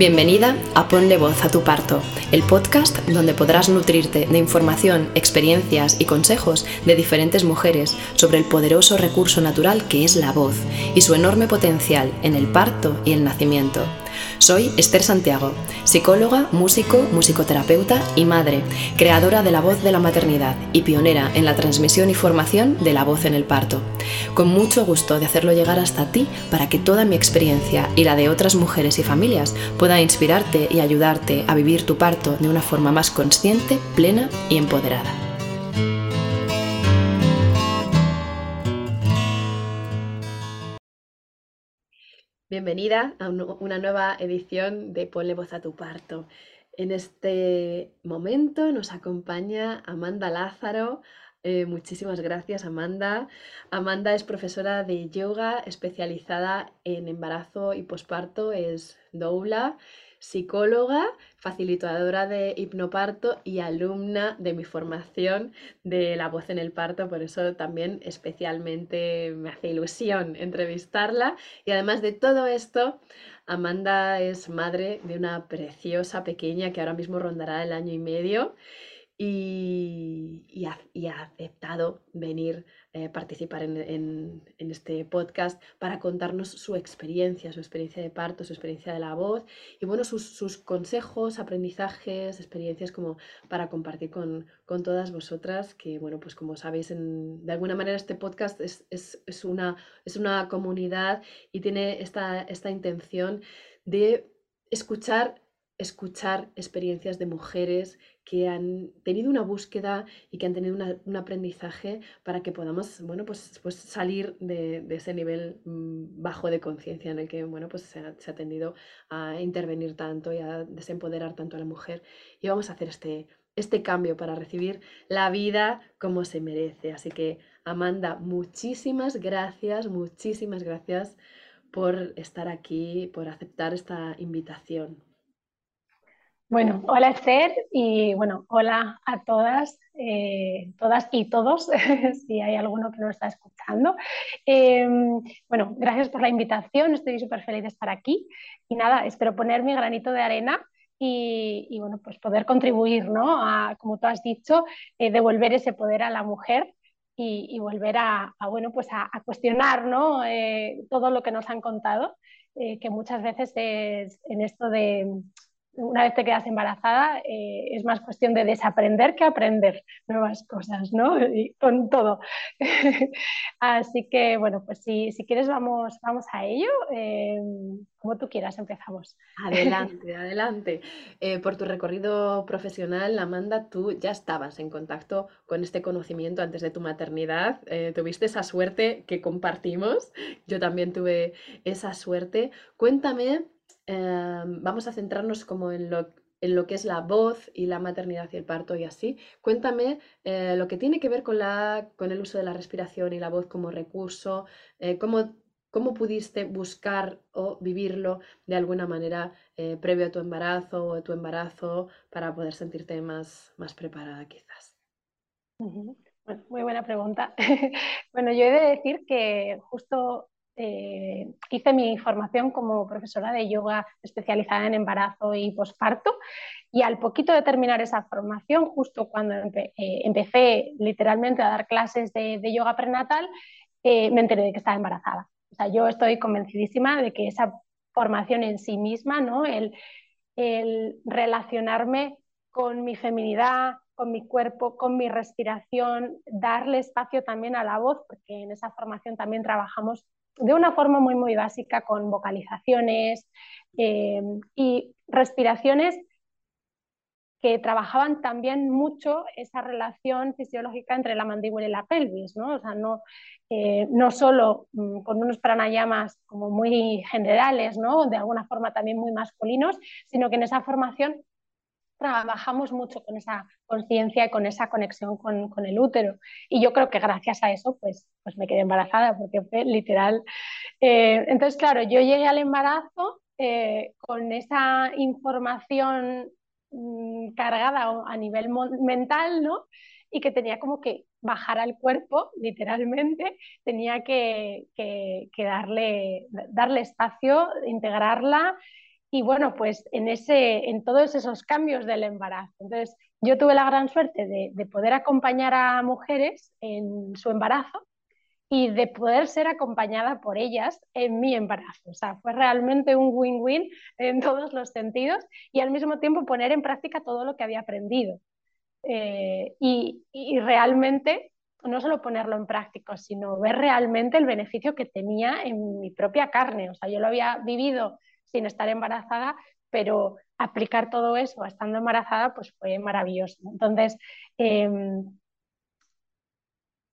Bienvenida a Ponle Voz a tu Parto, el podcast donde podrás nutrirte de información, experiencias y consejos de diferentes mujeres sobre el poderoso recurso natural que es la voz y su enorme potencial en el parto y el nacimiento. Soy Esther Santiago, psicóloga, músico, musicoterapeuta y madre, creadora de la voz de la maternidad y pionera en la transmisión y formación de la voz en el parto. Con mucho gusto de hacerlo llegar hasta ti para que toda mi experiencia y la de otras mujeres y familias pueda inspirarte y ayudarte a vivir tu parto de una forma más consciente, plena y empoderada. Bienvenida a una nueva edición de Ponle voz a tu parto. En este momento nos acompaña Amanda Lázaro. Eh, muchísimas gracias, Amanda. Amanda es profesora de yoga especializada en embarazo y posparto, es doula psicóloga, facilitadora de hipnoparto y alumna de mi formación de la voz en el parto, por eso también especialmente me hace ilusión entrevistarla. Y además de todo esto, Amanda es madre de una preciosa pequeña que ahora mismo rondará el año y medio y, ha, aceptado venir a eh, participar en, este podcast para contarnos su experiencia, su experiencia de parto, su experiencia de la voz y bueno, sus, consejos, aprendizajes, experiencias como para compartir con, todas vosotras, que bueno, pues como sabéis, de alguna manera este podcast es, una, es una comunidad y tiene esta, esta intención de escuchar escuchar experiencias de mujeres que han tenido una búsqueda y que han tenido un aprendizaje para que podamos bueno, pues, pues salir de, ese nivel mm, bajo de conciencia en el que bueno, pues se ha, tendido a intervenir tanto y a desempoderar tanto a la mujer. Y vamos a hacer este, este cambio para recibir la vida como se merece. Así que, Amanda, muchísimas gracias, muchísimas gracias por estar aquí, por aceptar esta invitación. Bueno, hola Esther y bueno, hola a todas, eh, todas y todos, si hay alguno que no está escuchando. Em, bueno, gracias por la invitación, estoy súper feliz de estar aquí y nada, espero poner mi granito de arena y, bueno, pues poder contribuir, ¿no? A, como tú has dicho, eh, devolver ese poder a la mujer y, volver a, bueno, pues a, cuestionar, ¿no? Eh, todo lo que nos han contado, que muchas veces es en esto de una vez te quedas embarazada, eh, es más cuestión de desaprender que aprender nuevas cosas, ¿no? Y con todo. Así que, bueno, pues si, si quieres vamos, vamos a ello. Eh, como tú quieras, empezamos. Adelante, adelante. Eh, por tu recorrido profesional, Amanda, tú ya estabas en contacto con este conocimiento antes de tu maternidad. tuviste esa suerte que compartimos. Yo también tuve esa suerte. Cuéntame Em, vamos a centrarnos como en lo, en lo, que es la voz y la maternidad y el parto y así. Cuéntame eh, lo que tiene que ver con, la, con el uso de la respiración y la voz como recurso, eh, cómo, cómo, pudiste buscar o vivirlo de alguna manera eh, previo a tu embarazo o a tu embarazo para poder sentirte más, más preparada quizás. muy buena pregunta. bueno, yo he de decir que justo eh, hice mi formación como profesora de yoga especializada en embarazo y posparto y al poquito de terminar esa formación, justo cuando eh, empecé literalmente a dar clases de, yoga prenatal, eh, me enteré de que estaba embarazada. O sea, yo estoy convencidísima de que esa formación en sí misma, ¿no? el, el relacionarme con mi feminidad, con mi cuerpo, con mi respiración, darle espacio también a la voz, porque en esa formación también trabajamos de una forma muy, muy básica con vocalizaciones eh, y respiraciones que trabajaban también mucho esa relación fisiológica entre la mandíbula y la pelvis, ¿no? O sea, no, eh, no solo mm, con unos pranayamas como muy generales, ¿no? De alguna forma también muy masculinos, sino que en esa formación trabajamos mucho con esa conciencia y con esa conexión con, con, el útero. Y yo creo que gracias a eso, pues, pues me quedé embarazada, porque fue literal. Eh, entonces, claro, yo llegué al embarazo eh, con esa información mm, cargada a nivel mental, ¿no? Y que tenía como que bajar al cuerpo, literalmente, tenía que, que, que darle, darle espacio, integrarla y bueno, pues en, ese, en todos esos cambios del embarazo. Entonces, yo tuve la gran suerte de, de poder acompañar a mujeres en su embarazo y de poder ser acompañada por ellas en mi embarazo. O sea, fue realmente un win-win en todos los sentidos y al mismo tiempo poner en práctica todo lo que había aprendido. Eh, y, y, realmente no solo ponerlo en práctica, sino ver realmente el beneficio que tenía en mi propia carne. O sea, yo lo había vivido sin estar embarazada, pero aplicar todo eso estando embarazada, pues fue maravilloso. Entonces, eh,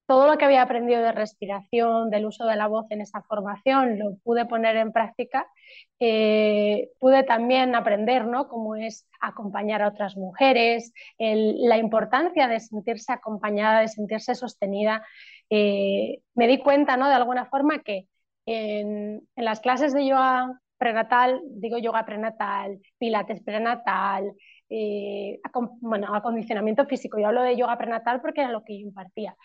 todo lo que había aprendido de respiración, del uso de la voz en esa formación, lo pude poner en práctica. Eh, pude también aprender ¿no? cómo es acompañar a otras mujeres, la importancia de sentirse acompañada, de sentirse sostenida. Eh, me di cuenta ¿no? de alguna forma que en, en las clases de yoga prenatal, digo yoga prenatal, pilates prenatal, eh, bueno, acondicionamiento físico. Yo hablo de yoga prenatal porque era lo que yo impartía.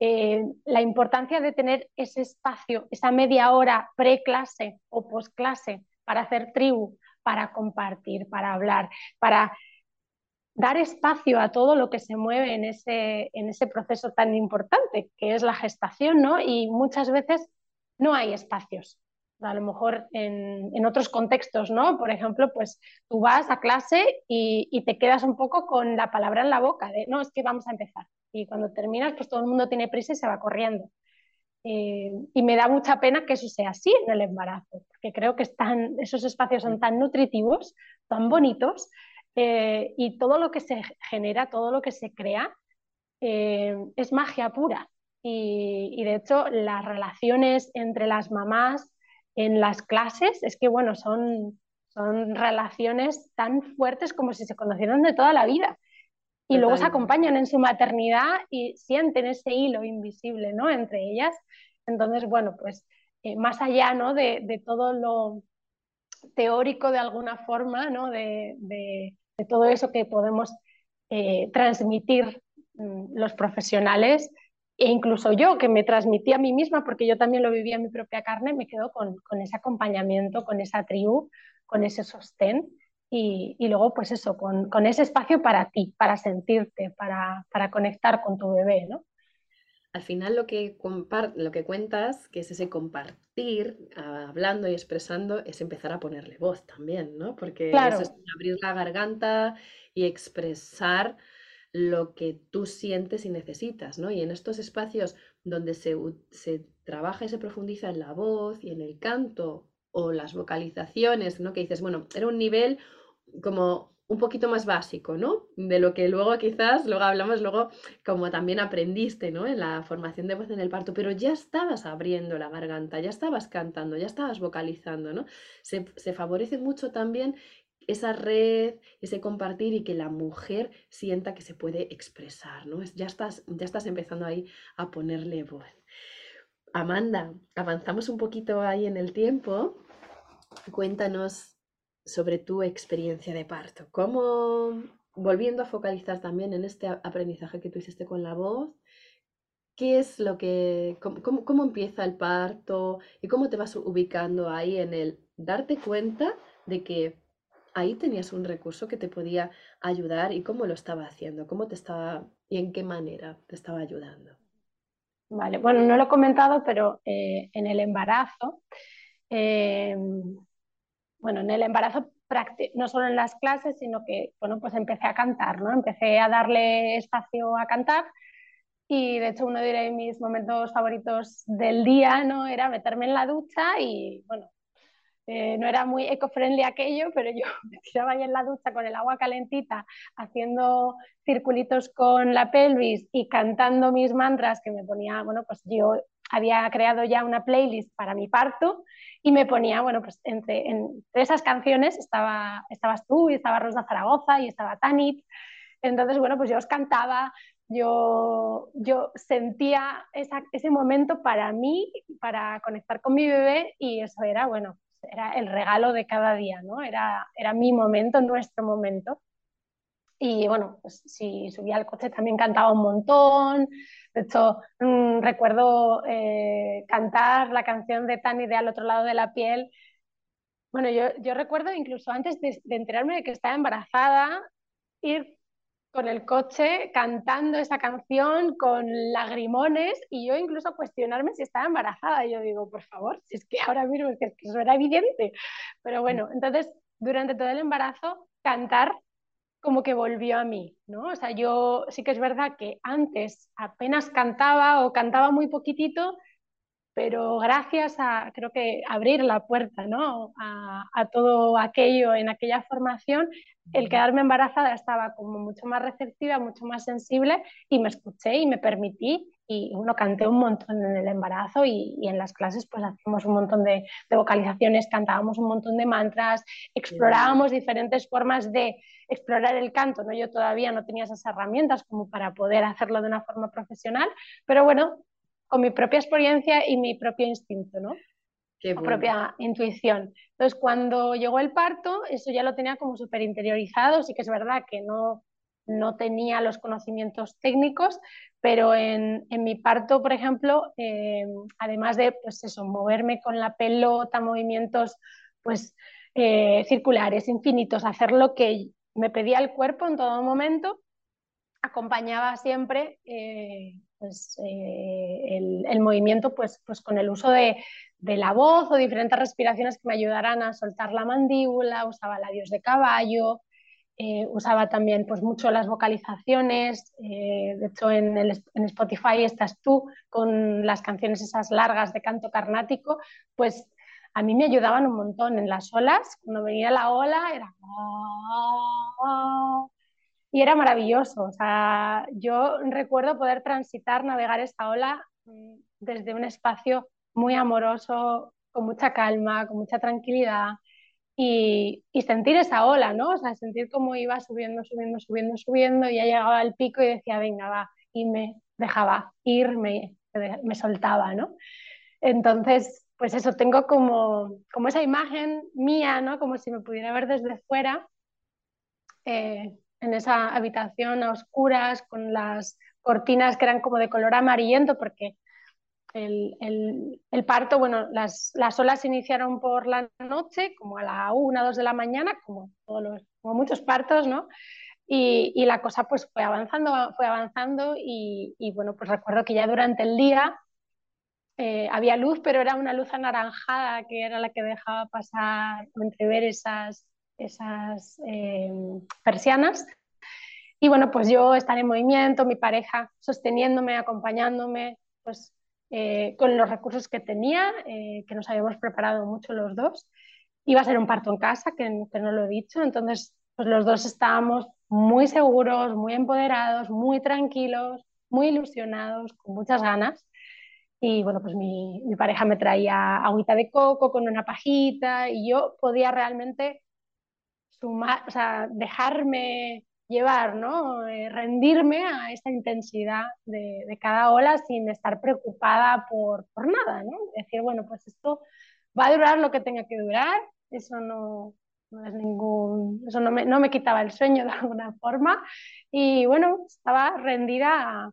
Eh, la importancia de tener ese espacio, esa media hora pre-clase o post-clase para hacer tribu, para compartir, para hablar, para dar espacio a todo lo que se mueve en ese, en ese proceso tan importante que es la gestación, ¿no? Y muchas veces no hay espacios a lo mejor en, otros contextos, ¿no? Por ejemplo, pues tú vas a clase y, te quedas un poco con la palabra en la boca de, no, es que vamos a empezar. Y cuando terminas, pues todo el mundo tiene prisa y se va corriendo. Eh, y me da mucha pena que eso sea así en el embarazo, porque creo que están, esos espacios son tan nutritivos, tan bonitos, eh, y todo lo que se genera, todo lo que se crea, eh, es magia pura. Y, y de hecho, las relaciones entre las mamás, en las clases es que, bueno, son, son relaciones tan fuertes como si se conocieran de toda la vida. Y luego se acompañan en su maternidad y sienten ese hilo invisible, ¿no? Entre ellas. Entonces, bueno, pues eh, más allá, ¿no? De, todo lo teórico de alguna forma, ¿no? De, todo eso que podemos eh, transmitir mm, los profesionales, e incluso yo, que me transmití a mí misma, porque yo también lo vivía en mi propia carne, me quedo con, ese acompañamiento, con esa tribu, con ese sostén y, luego pues eso, con, ese espacio para ti, para sentirte, para, conectar con tu bebé, ¿no? Al final lo que, lo que cuentas, que es ese compartir, ah, hablando y expresando, es empezar a ponerle voz también, ¿no? Porque es abrir la garganta y expresar lo que tú sientes y necesitas, ¿no? Y en estos espacios donde se, trabaja y se profundiza en la voz y en el canto o las vocalizaciones, ¿no? Que dices, bueno, era un nivel como un poquito más básico, ¿no? De lo que luego quizás, luego hablamos, luego como también aprendiste, ¿no? En la formación de voz en el parto, pero ya estabas abriendo la garganta, ya estabas cantando, ya estabas vocalizando, ¿no? Se, se favorece mucho también esa red, ese compartir y que la mujer sienta que se puede expresar, ¿no? Ya estás, ya estás empezando ahí a ponerle voz. Amanda, avanzamos un poquito ahí en el tiempo. Cuéntanos sobre tu experiencia de parto. ¿Cómo, volviendo a focalizar también en este aprendizaje que tú hiciste con la voz, qué es lo que, cómo, cómo empieza el parto y cómo te vas ubicando ahí en el darte cuenta de que ahí tenías un recurso que te podía ayudar y cómo lo estaba haciendo, cómo te estaba y en qué manera te estaba ayudando. Vale, bueno, no lo he comentado, pero eh, en el embarazo, eh, bueno, en el embarazo no solo en las clases, sino que, bueno, pues empecé a cantar, ¿no? Empecé a darle espacio a cantar y de hecho uno de mis momentos favoritos del día, ¿no? Era meterme en la ducha y, bueno, eh, no era muy eco-friendly aquello, pero yo me tiraba ahí en la ducha con el agua calentita, haciendo circulitos con la pelvis y cantando mis mantras que me ponía, bueno, pues yo había creado ya una playlist para mi parto y me ponía, bueno, pues entre, entre esas canciones estaba, estabas tú y estaba Rosa Zaragoza y estaba Tanit. Entonces, bueno, pues yo os cantaba, yo, yo sentía ese momento para mí, para conectar con mi bebé y eso era, bueno, era el regalo de cada día, ¿no? Era, era mi momento, nuestro momento. Y bueno, pues si subía al coche también cantaba un montón. De hecho, mm, recuerdo eh, cantar la canción de Tani de Al otro lado de la piel Bueno, yo, yo recuerdo incluso antes de, de enterarme de que estaba embarazada, ir con el coche cantando esa canción con lagrimones y yo incluso cuestionarme si estaba embarazada. Y yo digo, por favor, si es que ahora mismo es que, eso era evidente. Pero bueno, entonces durante todo el embarazo cantar como que volvió a mí, ¿no? O sea, yo sí que es verdad que antes apenas cantaba o cantaba muy poquitito, pero gracias a, creo que abrir la puerta, ¿no? A, a todo aquello en aquella formación, el quedarme embarazada estaba como mucho más receptiva, mucho más sensible y me escuché y me permití y bueno, canté un montón en el embarazo y, y en las clases pues hacíamos un montón de, de, vocalizaciones, cantábamos un montón de mantras, explorábamos diferentes formas de explorar el canto, ¿no? Yo todavía no tenía esas herramientas como para poder hacerlo de una forma profesional, pero bueno, con mi propia experiencia y mi propio instinto, ¿no? Qué bueno. propia intuición. Entonces, cuando llegó el parto, eso ya lo tenía como súper interiorizado, sí que es verdad que no, no tenía los conocimientos técnicos, pero en, en mi parto, por ejemplo, eh, además de pues eso, moverme con la pelota, movimientos pues, eh, circulares, infinitos, hacer lo que me pedía el cuerpo en todo momento, acompañaba siempre eh, pues, eh, el, el, movimiento pues, pues con el uso de, de, la voz o diferentes respiraciones que me ayudaran a soltar la mandíbula, usaba labios de caballo, eh, usaba también pues, mucho las vocalizaciones, eh, de hecho en, el, en, Spotify estás tú con las canciones esas largas de canto carnático, pues a mí me ayudaban un montón en las olas, cuando venía la ola era y era maravilloso. O sea, yo recuerdo poder transitar, navegar esta ola mm, desde un espacio muy amoroso, con mucha calma, con mucha tranquilidad y, y, sentir esa ola, ¿no? O sea, sentir cómo iba subiendo, subiendo, subiendo, subiendo y ya llegaba al pico y decía, venga, va, y me dejaba ir, me, me soltaba, ¿no? Entonces, pues eso, tengo como, como esa imagen mía, ¿no? Como si me pudiera ver desde fuera. Eh, en esa habitación a oscuras con las cortinas que eran como de color amarillento porque el, el, parto, bueno, las, las, olas iniciaron por la noche, como a la una, dos de la mañana, como, todos los, como muchos partos, ¿no? Y, y, la cosa pues fue avanzando, fue avanzando y, y, bueno, pues recuerdo que ya durante el día eh, había luz, pero era una luz anaranjada que era la que dejaba pasar entrever esas, esas eh, persianas. Y bueno, pues yo estar en movimiento, mi pareja sosteniéndome, acompañándome, pues eh, con los recursos que tenía, eh, que nos habíamos preparado mucho los dos. Iba a ser un parto en casa, que, que no lo he dicho, entonces pues los dos estábamos muy seguros, muy empoderados, muy tranquilos, muy ilusionados, con muchas ganas. Y bueno, pues mi, mi pareja me traía agüita de coco con una pajita y yo podía realmente sumar, o sea, dejarme llevar, ¿no? Eh, rendirme a esa intensidad de, de, cada ola sin estar preocupada por, por nada, ¿no? Decir, bueno, pues esto va a durar lo que tenga que durar, eso no, no es ningún, eso no me, no me, quitaba el sueño de alguna forma y bueno, estaba rendida a,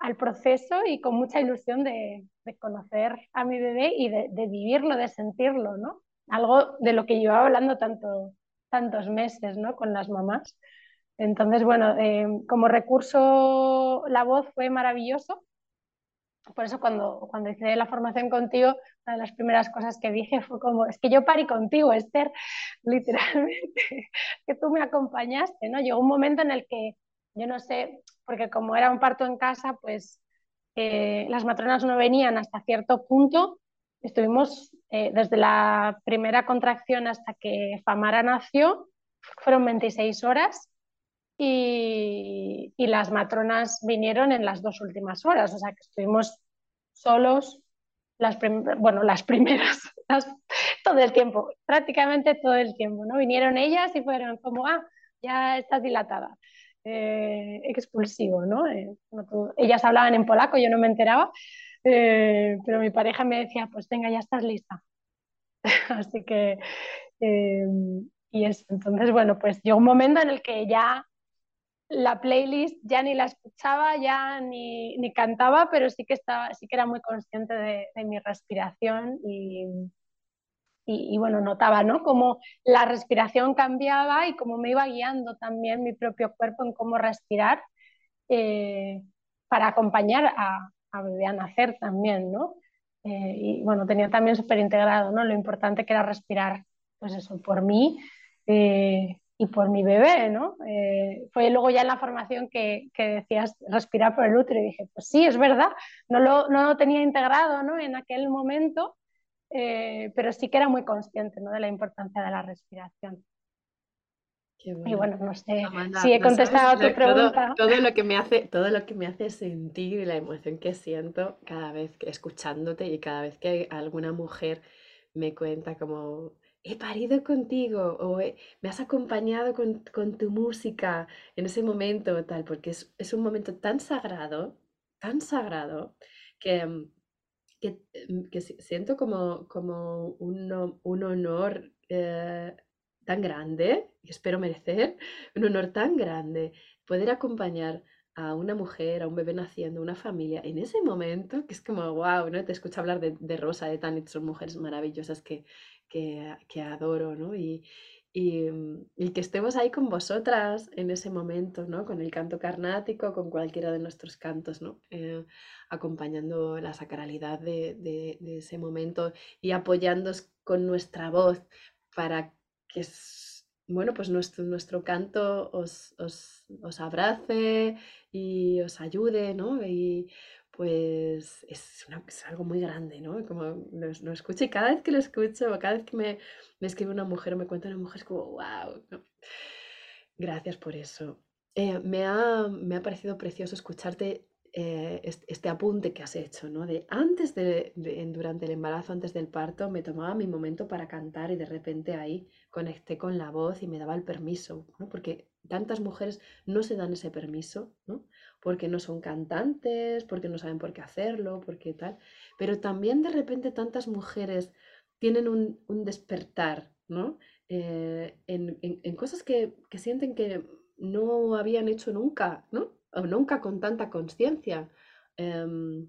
al proceso y con mucha ilusión de, de conocer a mi bebé y de, de, vivirlo, de sentirlo, ¿no? Algo de lo que llevaba hablando tanto, tantos meses, ¿no? Con las mamás. Entonces, bueno, eh, como recurso la voz fue maravilloso. Por eso cuando, cuando hice la formación contigo, una de las primeras cosas que dije fue como, es que yo parí contigo, Esther, literalmente, que tú me acompañaste, ¿no? Llegó un momento en el que, yo no sé, porque como era un parto en casa, pues eh, las matronas no venían hasta cierto punto. Estuvimos eh, desde la primera contracción hasta que Famara nació, fueron 26 horas y, y, las matronas vinieron en las dos últimas horas, o sea que estuvimos solos las, bueno, las primeras, las, todo el tiempo, prácticamente todo el tiempo, ¿no? Vinieron ellas y fueron como, ah, ya estás dilatada, eh, expulsivo, ¿no? Eh, ellas hablaban en polaco, yo no me enteraba, eh, pero mi pareja me decía, pues venga, ya estás lista. Así que, eh, y eso, entonces, bueno, pues llegó un momento en el que ya la playlist ya ni la escuchaba, ya ni, ni, cantaba, pero sí que, estaba, sí que era muy consciente de, de mi respiración y, y, bueno, notaba, ¿no? Cómo la respiración cambiaba y cómo me iba guiando también mi propio cuerpo en cómo respirar eh, para acompañar a, a bebé nacer también, ¿no? Eh, y bueno, tenía también súper integrado, ¿no? Lo importante que era respirar, pues eso, por mí eh, y por mi bebé, ¿no? fue luego ya en la formación que, que, decías respirar por el útero y dije, pues sí, es verdad, no lo, no lo tenía integrado, ¿no? En aquel momento eh, pero sí que era muy consciente ¿no? de la importancia de la respiración. Y bueno, no sé si he contestado a tu pregunta. Todo, lo que me hace, todo lo que me hace sentir y la emoción que siento cada vez que escuchándote y cada vez que alguna mujer me cuenta como he parido contigo o me has acompañado con, con, tu música en ese momento tal, porque es, es un momento tan sagrado, tan sagrado, que, mm, que, em, que siento como, como un, un honor eh, tan grande, y espero merecer, un honor tan grande, poder acompañar a una mujer, a un bebé naciendo, una familia, en ese momento, que es como, wow, ¿no? Te escucho hablar de, Rosa, de Tanit, son mujeres maravillosas que, que, adoro, ¿no? Y, y, mm, y, que estemos ahí con vosotras en ese momento, ¿no? Con el canto carnático, con cualquiera de nuestros cantos, ¿no? Eh, acompañando la sacralidad de, de, ese momento y apoyándoos con nuestra voz para que, bueno, pues nuestro, nuestro canto os, os, os abrace y os ayude, ¿no? Y, pues es, algo muy grande, ¿no? Como lo, escucho y cada vez que lo escucho, cada vez que me, escribe una mujer o me cuenta una mujer, es como, wow, gracias por eso. Eh, me, ha, me, ha, parecido precioso escucharte eh, este, apunte que has hecho, ¿no? De antes de, durante el embarazo, antes del parto, me tomaba mi momento para cantar y de repente ahí conecté con la voz y me daba el permiso, ¿no? Porque tantas mujeres no se dan ese permiso, ¿no? porque no son cantantes, porque no saben por qué hacerlo, porque tal. Pero también de repente tantas mujeres tienen un, despertar, ¿no? Eh, en, cosas que, sienten que no habían hecho nunca, ¿no? O nunca con tanta conciencia. Em,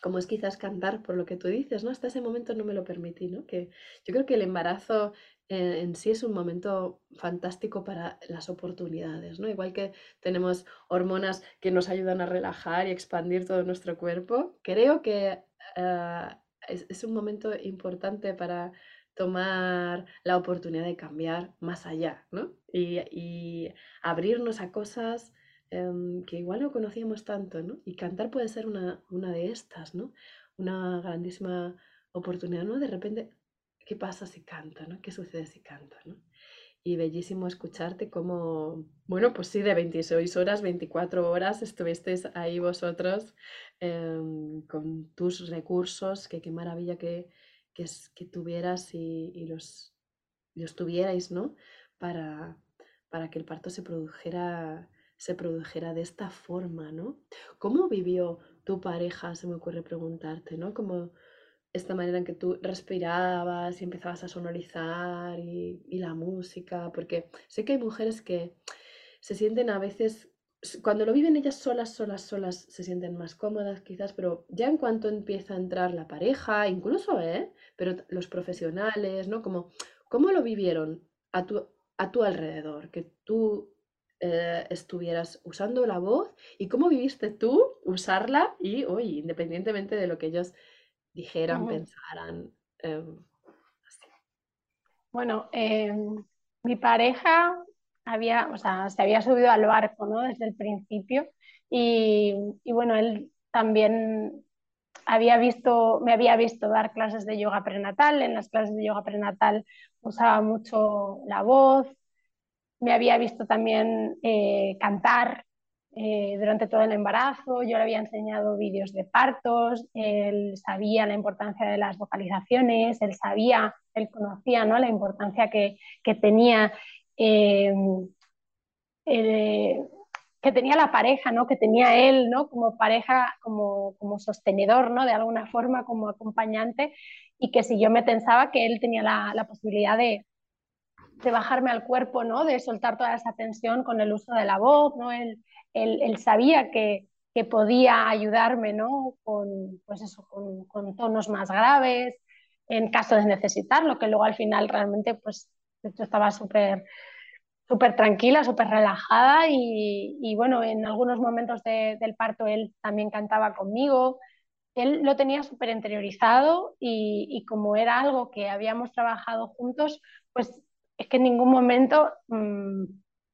como es quizás cantar por lo que tú dices, ¿no? Hasta ese momento no me lo permití, ¿no? Que yo creo que el embarazo en, sí es un momento fantástico para las oportunidades, ¿no? Igual que tenemos hormonas que nos ayudan a relajar y expandir todo nuestro cuerpo, creo que eh, es, un momento importante para tomar la oportunidad de cambiar más allá, ¿no? Y, abrirnos a cosas em, que igual no conocíamos tanto, ¿no? Y cantar puede ser una, una de estas, ¿no? Una grandísima oportunidad, ¿no? De repente ¿qué pasa si canto? ¿no? ¿Qué sucede si canto? ¿no? Y bellísimo escucharte como, bueno, pues sí, de 26 horas, 24 horas estuvisteis ahí vosotros em, con tus recursos, que qué maravilla que, que, que tuvieras y, los, los, tuvierais, ¿no? Para, para que el parto se produjera, se produjera de esta forma, ¿no? ¿Cómo vivió tu pareja? Se me ocurre preguntarte, ¿no? Como, esta manera en que tú respirabas y empezabas a sonorizar y, la música, porque sé que hay mujeres que se sienten a veces, cuando lo viven ellas solas, solas, solas, se sienten más cómodas quizás, pero ya en cuanto empieza a entrar la pareja, incluso, ¿eh? Pero los profesionales, ¿no? Como, ¿cómo lo vivieron a tu, a tu alrededor? Que tú eh, estuvieras usando la voz y cómo viviste tú usarla y, oye, independientemente de lo que ellos dijeran, pensaran. Em, bueno, em, mi pareja había, o sea, se había subido al barco, ¿no? Desde el principio. Y, y, bueno, él también había visto, me había visto dar clases de yoga prenatal. En las clases de yoga prenatal usaba mucho la voz. Me había visto también eh, cantar eh, durante todo el embarazo, yo le había enseñado vídeos de partos, él sabía la importancia de las vocalizaciones, él sabía, él conocía ¿no? la importancia que, que tenía, eh, que tenía la pareja, ¿no? que tenía él ¿no? como pareja, como, como sostenedor, ¿no? de alguna forma, como acompañante, y que si yo me pensaba que él tenía la, la posibilidad de, de bajarme al cuerpo, ¿no? de soltar toda esa tensión con el uso de la voz, ¿no? Él, él, sabía que, podía ayudarme ¿no? con, pues eso, con, tonos más graves, en caso de necesitarlo, que luego al final realmente, pues, de hecho estaba súper súper tranquila, súper relajada y, bueno, en algunos momentos del parto él también cantaba conmigo. Él lo tenía súper interiorizado y, como era algo que habíamos trabajado juntos, pues es que en ningún momento mm,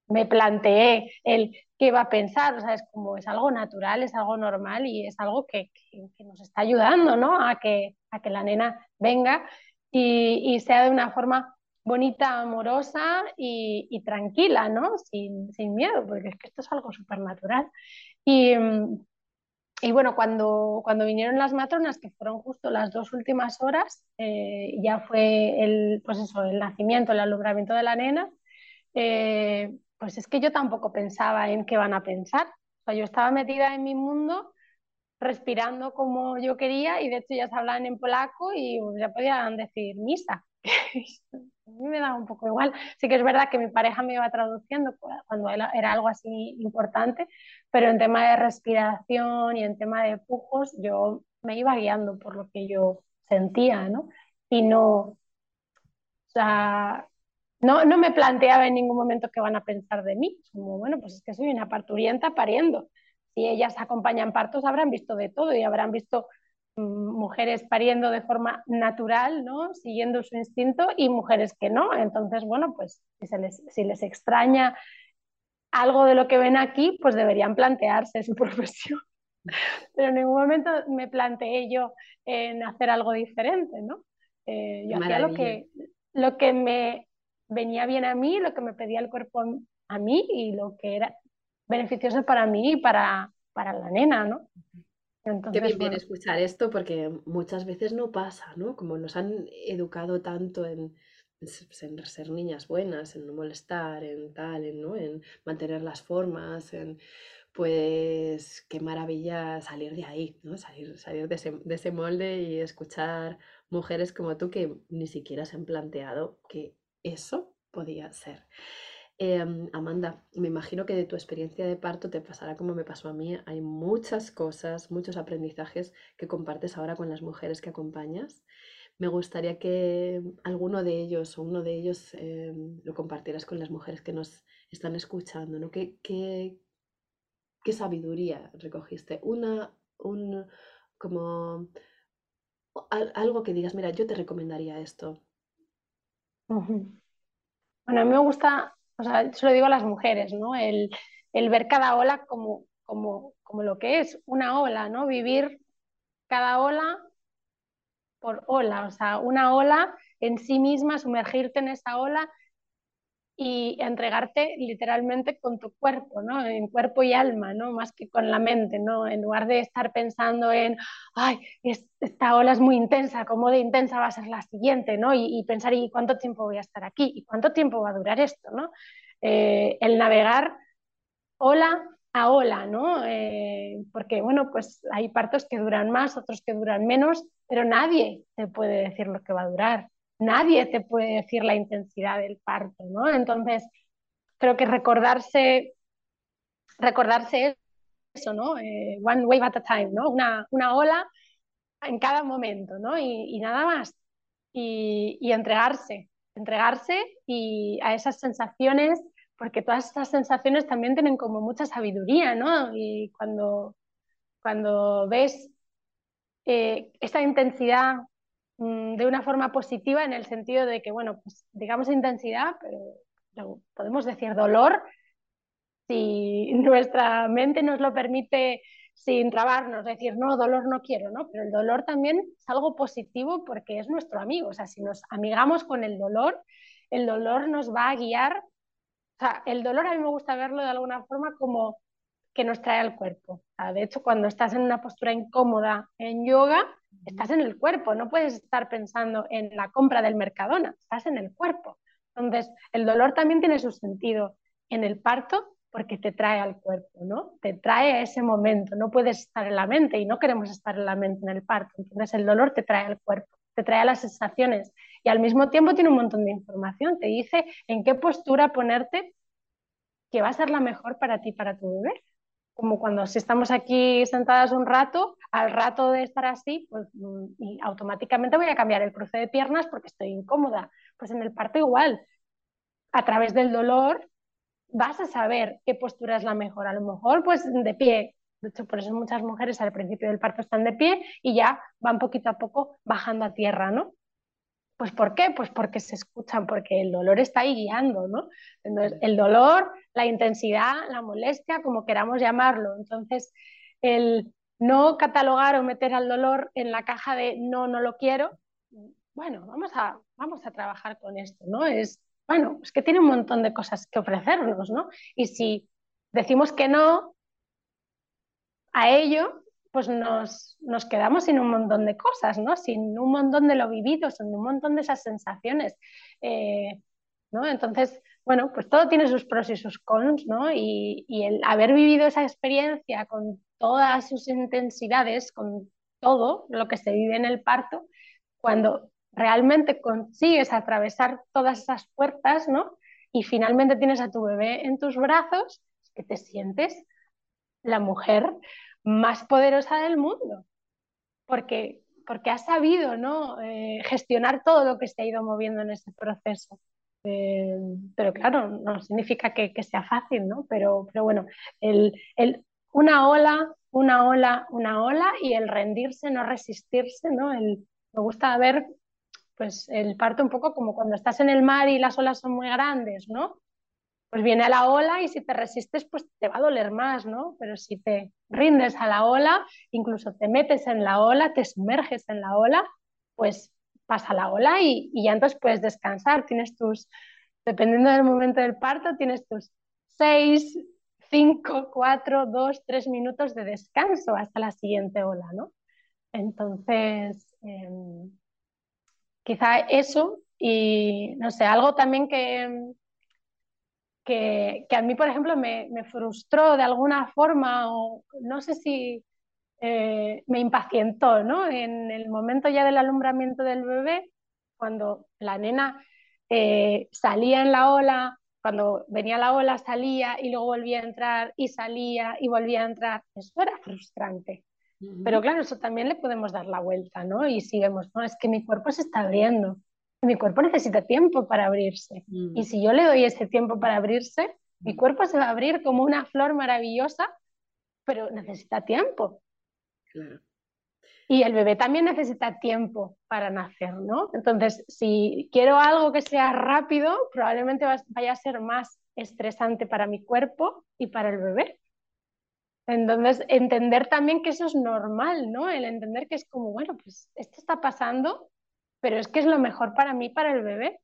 me planteé el qué va a pensar, o sea, es como es algo natural, es algo normal y es algo que, nos está ayudando, ¿no? A que, a que la nena venga y, y sea de una forma bonita, amorosa y, tranquila, ¿no? Sin, miedo, porque es que esto es algo súper natural. Y, y, bueno, cuando, cuando vinieron las matronas, que fueron justo las dos últimas horas, eh, ya fue el, pues eso, el nacimiento, el alumbramiento de la nena, eh, pues es que yo tampoco pensaba en qué van a pensar. O sea, yo estaba metida en mi mundo respirando como yo quería y de hecho ya se hablaban en polaco y ya podían decir misa. a mí me da un poco igual. Sí que es verdad que mi pareja me iba traduciendo cuando era algo así importante, pero en tema de respiración y en tema de pujos, yo me iba guiando por lo que yo sentía, ¿no? Y no, o sea, no, no me planteaba en ningún momento qué van a pensar de mí. Como, bueno, pues es que soy una parturienta pariendo. Si ellas acompañan partos, habrán visto de todo y habrán visto mujeres pariendo de forma natural, ¿no? Siguiendo su instinto y mujeres que no. Entonces, bueno, pues si, les, si les extraña algo de lo que ven aquí, pues deberían plantearse su profesión. Pero en ningún momento me planteé yo en hacer algo diferente, ¿no? Eh, yo hacía lo que, lo que me venía bien a mí, lo que me pedía el cuerpo a mí y lo que era beneficioso para mí y para, para la nena, ¿no? Qué bien viene escuchar esto porque muchas veces no pasa, ¿no? Como nos han educado tanto en, ser niñas buenas, en no molestar, en tal, en, ¿no? en mantener las formas, en pues qué maravilla salir de ahí, ¿no? Salir, salir de, ese, de ese molde y escuchar mujeres como tú que ni siquiera se han planteado que eso podía ser. Em, Amanda, me imagino que de tu experiencia de parto te pasará como me pasó a mí. Hay muchas cosas, muchos aprendizajes que compartes ahora con las mujeres que acompañas. Me gustaría que alguno de ellos o uno de ellos em, lo compartieras con las mujeres que nos están escuchando, ¿no? ¿Qué, qué, qué sabiduría recogiste? Una, un, como algo que digas, mira, yo te recomendaría esto. Bueno, a mí me gusta o sea, se lo digo a las mujeres, ¿no? El, ver cada ola como, como, como lo que es, una ola, ¿no? Vivir cada ola por ola, o sea, una ola en sí misma, sumergirte en esa ola y entregarte literalmente con tu cuerpo, ¿no? En cuerpo y alma, ¿no? Más que con la mente, ¿no? En lugar de estar pensando en, ay, esta ola es muy intensa, ¿cómo de intensa va a ser la siguiente, ¿no? Y, pensar, ¿y cuánto tiempo voy a estar aquí? ¿Y cuánto tiempo va a durar esto, ¿no? Eh, el navegar ola a ola, ¿no? Eh, porque, bueno, pues hay partos que duran más, otros que duran menos, pero nadie te puede decir lo que va a durar nadie te puede decir la intensidad del parto, ¿no? Entonces, creo que recordarse, recordarse eso, ¿no? Eh, one wave at a time, ¿no? Una, una ola en cada momento, ¿no? Y, nada más. Y, y, entregarse, entregarse y a esas sensaciones, porque todas esas sensaciones también tienen como mucha sabiduría, ¿no? Y cuando, cuando ves eh, esta intensidad Mm, de una forma positiva en el sentido de que, bueno, pues digamos intensidad, pero podemos decir dolor si nuestra mente nos lo permite sin trabarnos, decir, no, dolor no quiero, ¿no? Pero el dolor también es algo positivo porque es nuestro amigo, o sea, si nos amigamos con el dolor, el dolor nos va a guiar, o sea, el dolor a mí me gusta verlo de alguna forma como que nos trae al cuerpo. de hecho, cuando estás en una postura incómoda en yoga, estás en el cuerpo, no puedes estar pensando en la compra del Mercadona, estás en el cuerpo. Entonces, el dolor también tiene su sentido en el parto porque te trae al cuerpo, ¿no? Te trae a ese momento, no puedes estar en la mente y no queremos estar en la mente en el parto. Entonces, el dolor te trae al cuerpo, te trae a las sensaciones y al mismo tiempo tiene un montón de información, te dice en qué postura ponerte que va a ser la mejor para ti, para tu bebé. Como cuando estamos aquí sentadas un rato, al rato de estar así, pues mm, y automáticamente voy a cambiar el cruce de piernas porque estoy incómoda. Pues en el parto igual, a través del dolor vas a saber qué postura es la mejor. A lo mejor pues de pie. De hecho, por eso muchas mujeres al principio del parto están de pie y ya van poquito a poco bajando a tierra, ¿no? Pues ¿por qué? Pues porque se escuchan, porque el dolor está ahí guiando, ¿no? Entonces, el dolor, la intensidad, la molestia, como queramos llamarlo. Entonces, el no catalogar o meter al dolor en la caja de no, no lo quiero, bueno, vamos a, vamos a trabajar con esto, ¿no? Es, bueno, es que tiene un montón de cosas que ofrecernos, ¿no? Y si decimos que no a ello, pues nos, nos, quedamos sin un montón de cosas, ¿no? Sin un montón de lo vivido, sin un montón de esas sensaciones. Eh, ¿no? Entonces, bueno, pues todo tiene sus pros y sus cons, ¿no? Y, y, el haber vivido esa experiencia con todas sus intensidades, con todo lo que se vive en el parto, cuando realmente consigues atravesar todas esas puertas, ¿no? Y finalmente tienes a tu bebé en tus brazos, que te sientes la mujer más poderosa del mundo, porque, porque has sabido ¿no? Eh, gestionar todo lo que se ha ido moviendo en ese proceso. Eh, pero claro, no significa que, que, sea fácil, ¿no? Pero, pero bueno, el, el, una ola, una ola, una ola y el rendirse, no resistirse, ¿no? Me gusta ver pues el parto un poco como cuando estás en el mar y las olas son muy grandes, ¿no? Pues viene a la ola y si te resistes, pues te va a doler más, ¿no? Pero si te rindes a la ola, incluso te metes en la ola, te sumerges en la ola, pues pasa la ola y, ya entonces puedes descansar. Tienes tus, dependiendo del momento del parto, tienes tus seis, cinco, cuatro, dos, tres minutos de descanso hasta la siguiente ola, ¿no? Entonces, em, quizá eso y no sé, algo también que, que, a mí, por ejemplo, me, frustró de alguna forma, o no sé si eh, me impacientó, ¿no? En el momento ya del alumbramiento del bebé, cuando la nena eh, salía en la ola, cuando venía la ola salía y luego volvía a entrar y salía y volvía a entrar, eso era frustrante. Pero claro, eso también le podemos dar la vuelta, ¿no? Y si vemos, no, es que mi cuerpo se está abriendo, mi cuerpo necesita tiempo para abrirse. Y mm. si yo le doy ese tiempo para abrirse, mi mm. cuerpo se va a abrir como una flor maravillosa, pero necesita tiempo. Y el bebé también necesita tiempo para nacer, ¿no? Entonces, si quiero algo que sea rápido, probablemente vaya a ser más estresante para mi cuerpo y para el bebé. Entonces, entender también que eso es normal, ¿no? El entender que es como, bueno, pues esto está pasando pero es que es lo mejor para mí, para el bebé.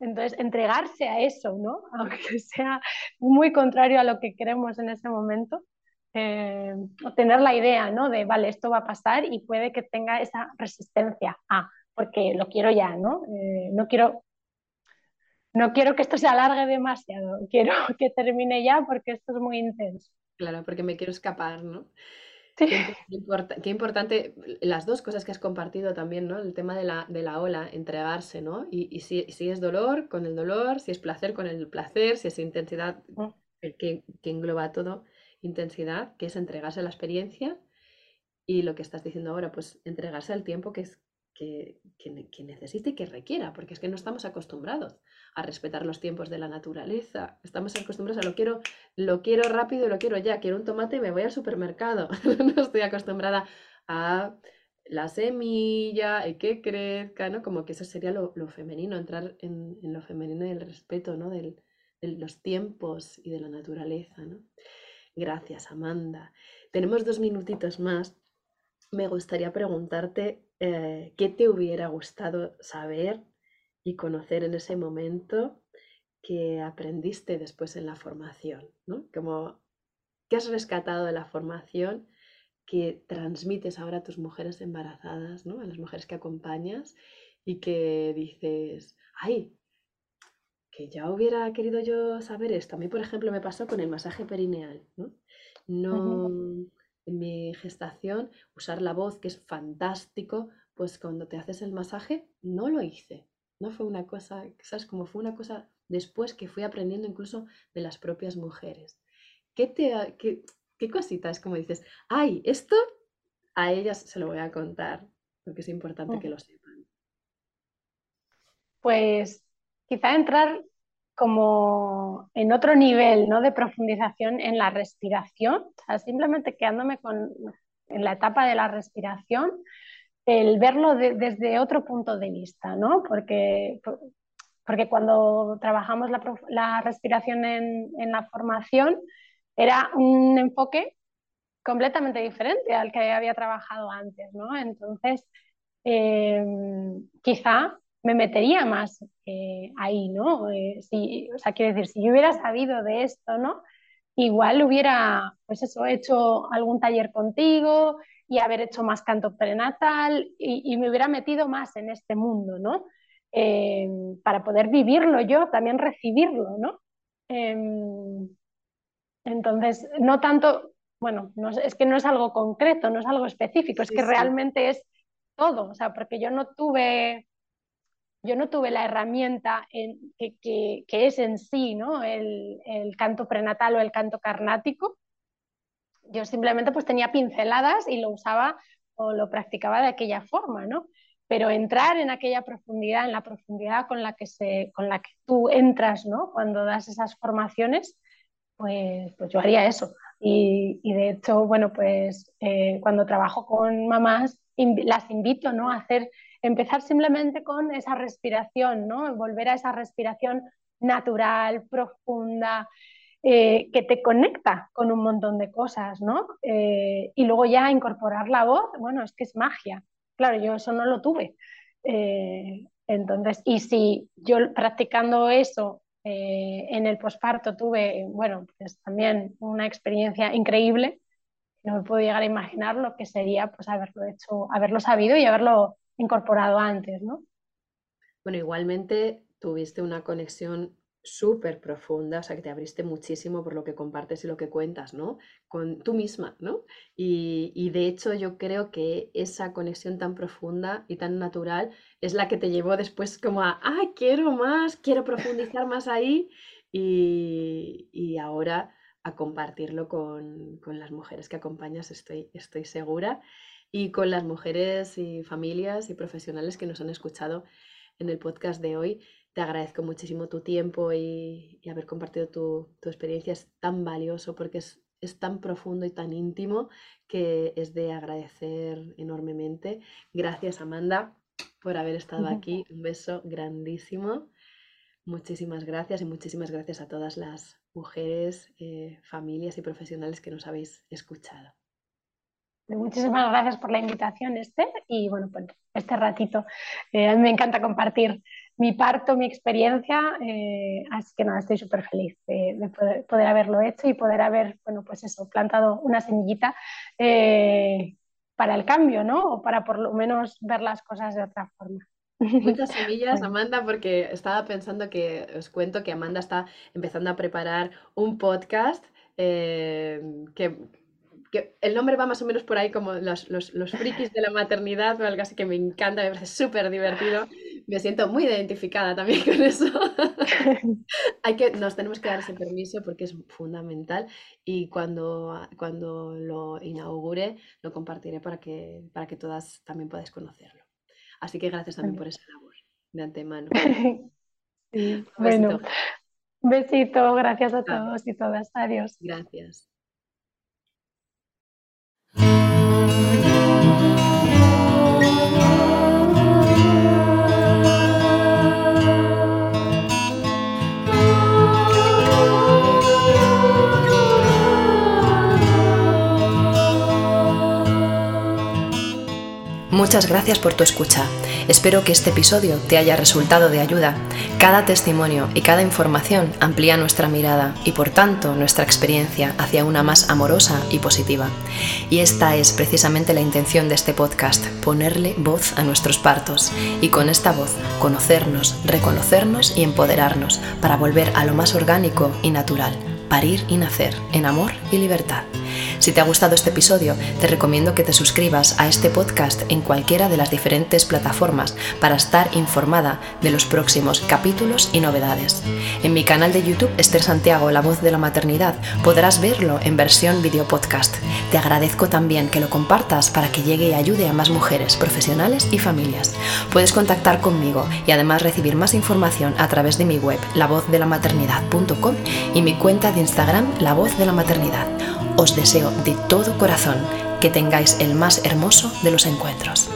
Entonces, entregarse a eso, ¿no? Aunque sea muy contrario a lo que queremos en ese momento, eh, tener la idea, ¿no? De, vale, esto va a pasar y puede que tenga esa resistencia a, porque lo quiero ya, ¿no? Eh, no quiero no quiero que esto se alargue demasiado, quiero que termine ya porque esto es muy intenso. Claro, porque me quiero escapar, ¿no? Qué, importante, las dos cosas que has compartido también, ¿no? El tema de la, de la ola, entregarse, ¿no? Y, si, es dolor, con el dolor, si es placer, con el placer, si es intensidad, mm. que, que engloba todo, intensidad, que es entregarse a la experiencia y lo que estás diciendo ahora, pues entregarse al tiempo que, es, que, necesite y que requiera, porque es que no estamos acostumbrados a respetar los tiempos de la naturaleza. Estamos acostumbrados a lo quiero, lo quiero rápido lo quiero ya. Quiero un tomate y me voy al supermercado. no estoy acostumbrada a la semilla y que crezca, ¿no? Como que eso sería lo, femenino, entrar en, lo femenino y el respeto, ¿no? de los tiempos y de la naturaleza, ¿no? Gracias, Amanda. Tenemos dos minutitos más. Me gustaría preguntarte eh, qué te hubiera gustado saber y conocer en ese momento que aprendiste después en la formación, ¿no? Como, ¿qué has rescatado de la formación que transmites ahora a tus mujeres embarazadas, ¿no? A las mujeres que acompañas y que dices, ay, que ya hubiera querido yo saber esto. A mí, por ejemplo, me pasó con el masaje perineal, ¿no? No, en mi gestación, usar la voz, que es fantástico, pues cuando te haces el masaje, no lo hice. No fue una cosa, ¿sabes? Como fue una cosa después que fui aprendiendo incluso de las propias mujeres. ¿Qué te, ¿Qué cositas, como dices, ay, esto a ellas se lo voy a contar, porque es importante mm. que lo sepan? Pues quizá entrar como en otro nivel ¿no? de profundización en la respiración, simplemente quedándome con, en la etapa de la respiración, el verlo desde otro punto de vista, ¿no? porque, porque cuando trabajamos la, respiración en, en, la formación era un enfoque completamente diferente al que había trabajado antes, ¿no? Entonces, eh, quizá me metería más eh, ahí, ¿no? Eh, si, o sea, quiero decir, si yo hubiera sabido de esto, ¿no? Igual hubiera, pues eso, hecho algún taller contigo y haber hecho más canto prenatal y, me hubiera metido más en este mundo, ¿no? Em, para poder vivirlo yo, también recibirlo, ¿no? Em, entonces, no tanto, bueno, no, es que no es algo concreto, no es algo específico, es que realmente es todo, o sea, porque yo no tuve yo no tuve la herramienta que, es en sí ¿no? el, canto prenatal o el canto carnático. Yo simplemente pues tenía pinceladas y lo usaba o lo practicaba de aquella forma, ¿no? Pero entrar en aquella profundidad, en la profundidad con la que, con la que tú entras ¿no? cuando das esas formaciones, pues, pues yo haría eso. Y, de hecho, bueno, pues eh, cuando trabajo con mamás, las invito ¿no? a hacer empezar simplemente con esa respiración, ¿no? Volver a esa respiración natural, profunda, eh, que te conecta con un montón de cosas, ¿no? Eh, y luego ya incorporar la voz, bueno, es que es magia. Claro, yo eso no lo tuve. Eh, entonces, y si yo practicando eso en el posparto tuve, bueno, pues también una experiencia increíble, no me puedo llegar a imaginar lo que sería pues haberlo hecho, haberlo sabido y haberlo incorporado antes, ¿no? Bueno, igualmente tuviste una conexión súper profunda, o sea, que te abriste muchísimo por lo que compartes y lo que cuentas, ¿no? Con tú misma, ¿no? Y, de hecho yo creo que esa conexión tan profunda y tan natural es la que te llevó después como a, ah, quiero más, quiero profundizar más ahí y, ahora a compartirlo con, con, las mujeres que acompañas, estoy, estoy segura y con las mujeres y familias y profesionales que nos han escuchado en el podcast de hoy. Te agradezco muchísimo tu tiempo y, haber compartido tu, experiencia. Es tan valioso porque es, tan profundo y tan íntimo que es de agradecer enormemente. Gracias Amanda por haber estado aquí. Un beso grandísimo. Muchísimas gracias y muchísimas gracias a todas las mujeres, eh, familias y profesionales que nos habéis escuchado. Muchísimas gracias por la invitación, Esther, y bueno, pues este ratito. Eh, a mí me encanta compartir mi parto, mi experiencia, eh, así que nada, estoy súper feliz de, poder, haberlo hecho y poder haber, bueno, pues eso, plantado una semillita eh, para el cambio, ¿no? O para por lo menos ver las cosas de otra forma. Muchas semillas, Amanda, porque estaba pensando que os cuento que Amanda está empezando a preparar un podcast que el nombre va más o menos por ahí como los, los, los frikis de la maternidad o algo así que me encanta, me parece súper divertido. Me siento muy identificada también con eso. Hay que, nos tenemos que dar ese permiso porque es fundamental y cuando, cuando lo inaugure lo compartiré para que, para que todas también podáis conocerlo. Así que gracias también por esa labor de antemano. bueno, besito, gracias a todos y todas. Adiós. Gracias. Muchas gracias por tu escucha. Espero que este episodio te haya resultado de ayuda. Cada testimonio y cada información amplía nuestra mirada y por tanto nuestra experiencia hacia una más amorosa y positiva. Y esta es precisamente la intención de este podcast, ponerle voz a nuestros partos y con esta voz conocernos, reconocernos y empoderarnos para volver a lo más orgánico y natural parir y nacer en amor y libertad. Si te ha gustado este episodio, te recomiendo que te suscribas a este podcast en cualquiera de las diferentes plataformas para estar informada de los próximos capítulos y novedades. En mi canal de YouTube, Esther Santiago, La Voz de la Maternidad, podrás verlo en versión video podcast. Te agradezco también que lo compartas para que llegue y ayude a más mujeres, profesionales y familias. Puedes contactar conmigo y además recibir más información a través de mi web, lavozdelamaternidad.com y mi cuenta Instagram, La Voz de la Maternidad os deseo de todo corazón que tengáis el más hermoso de los encuentros.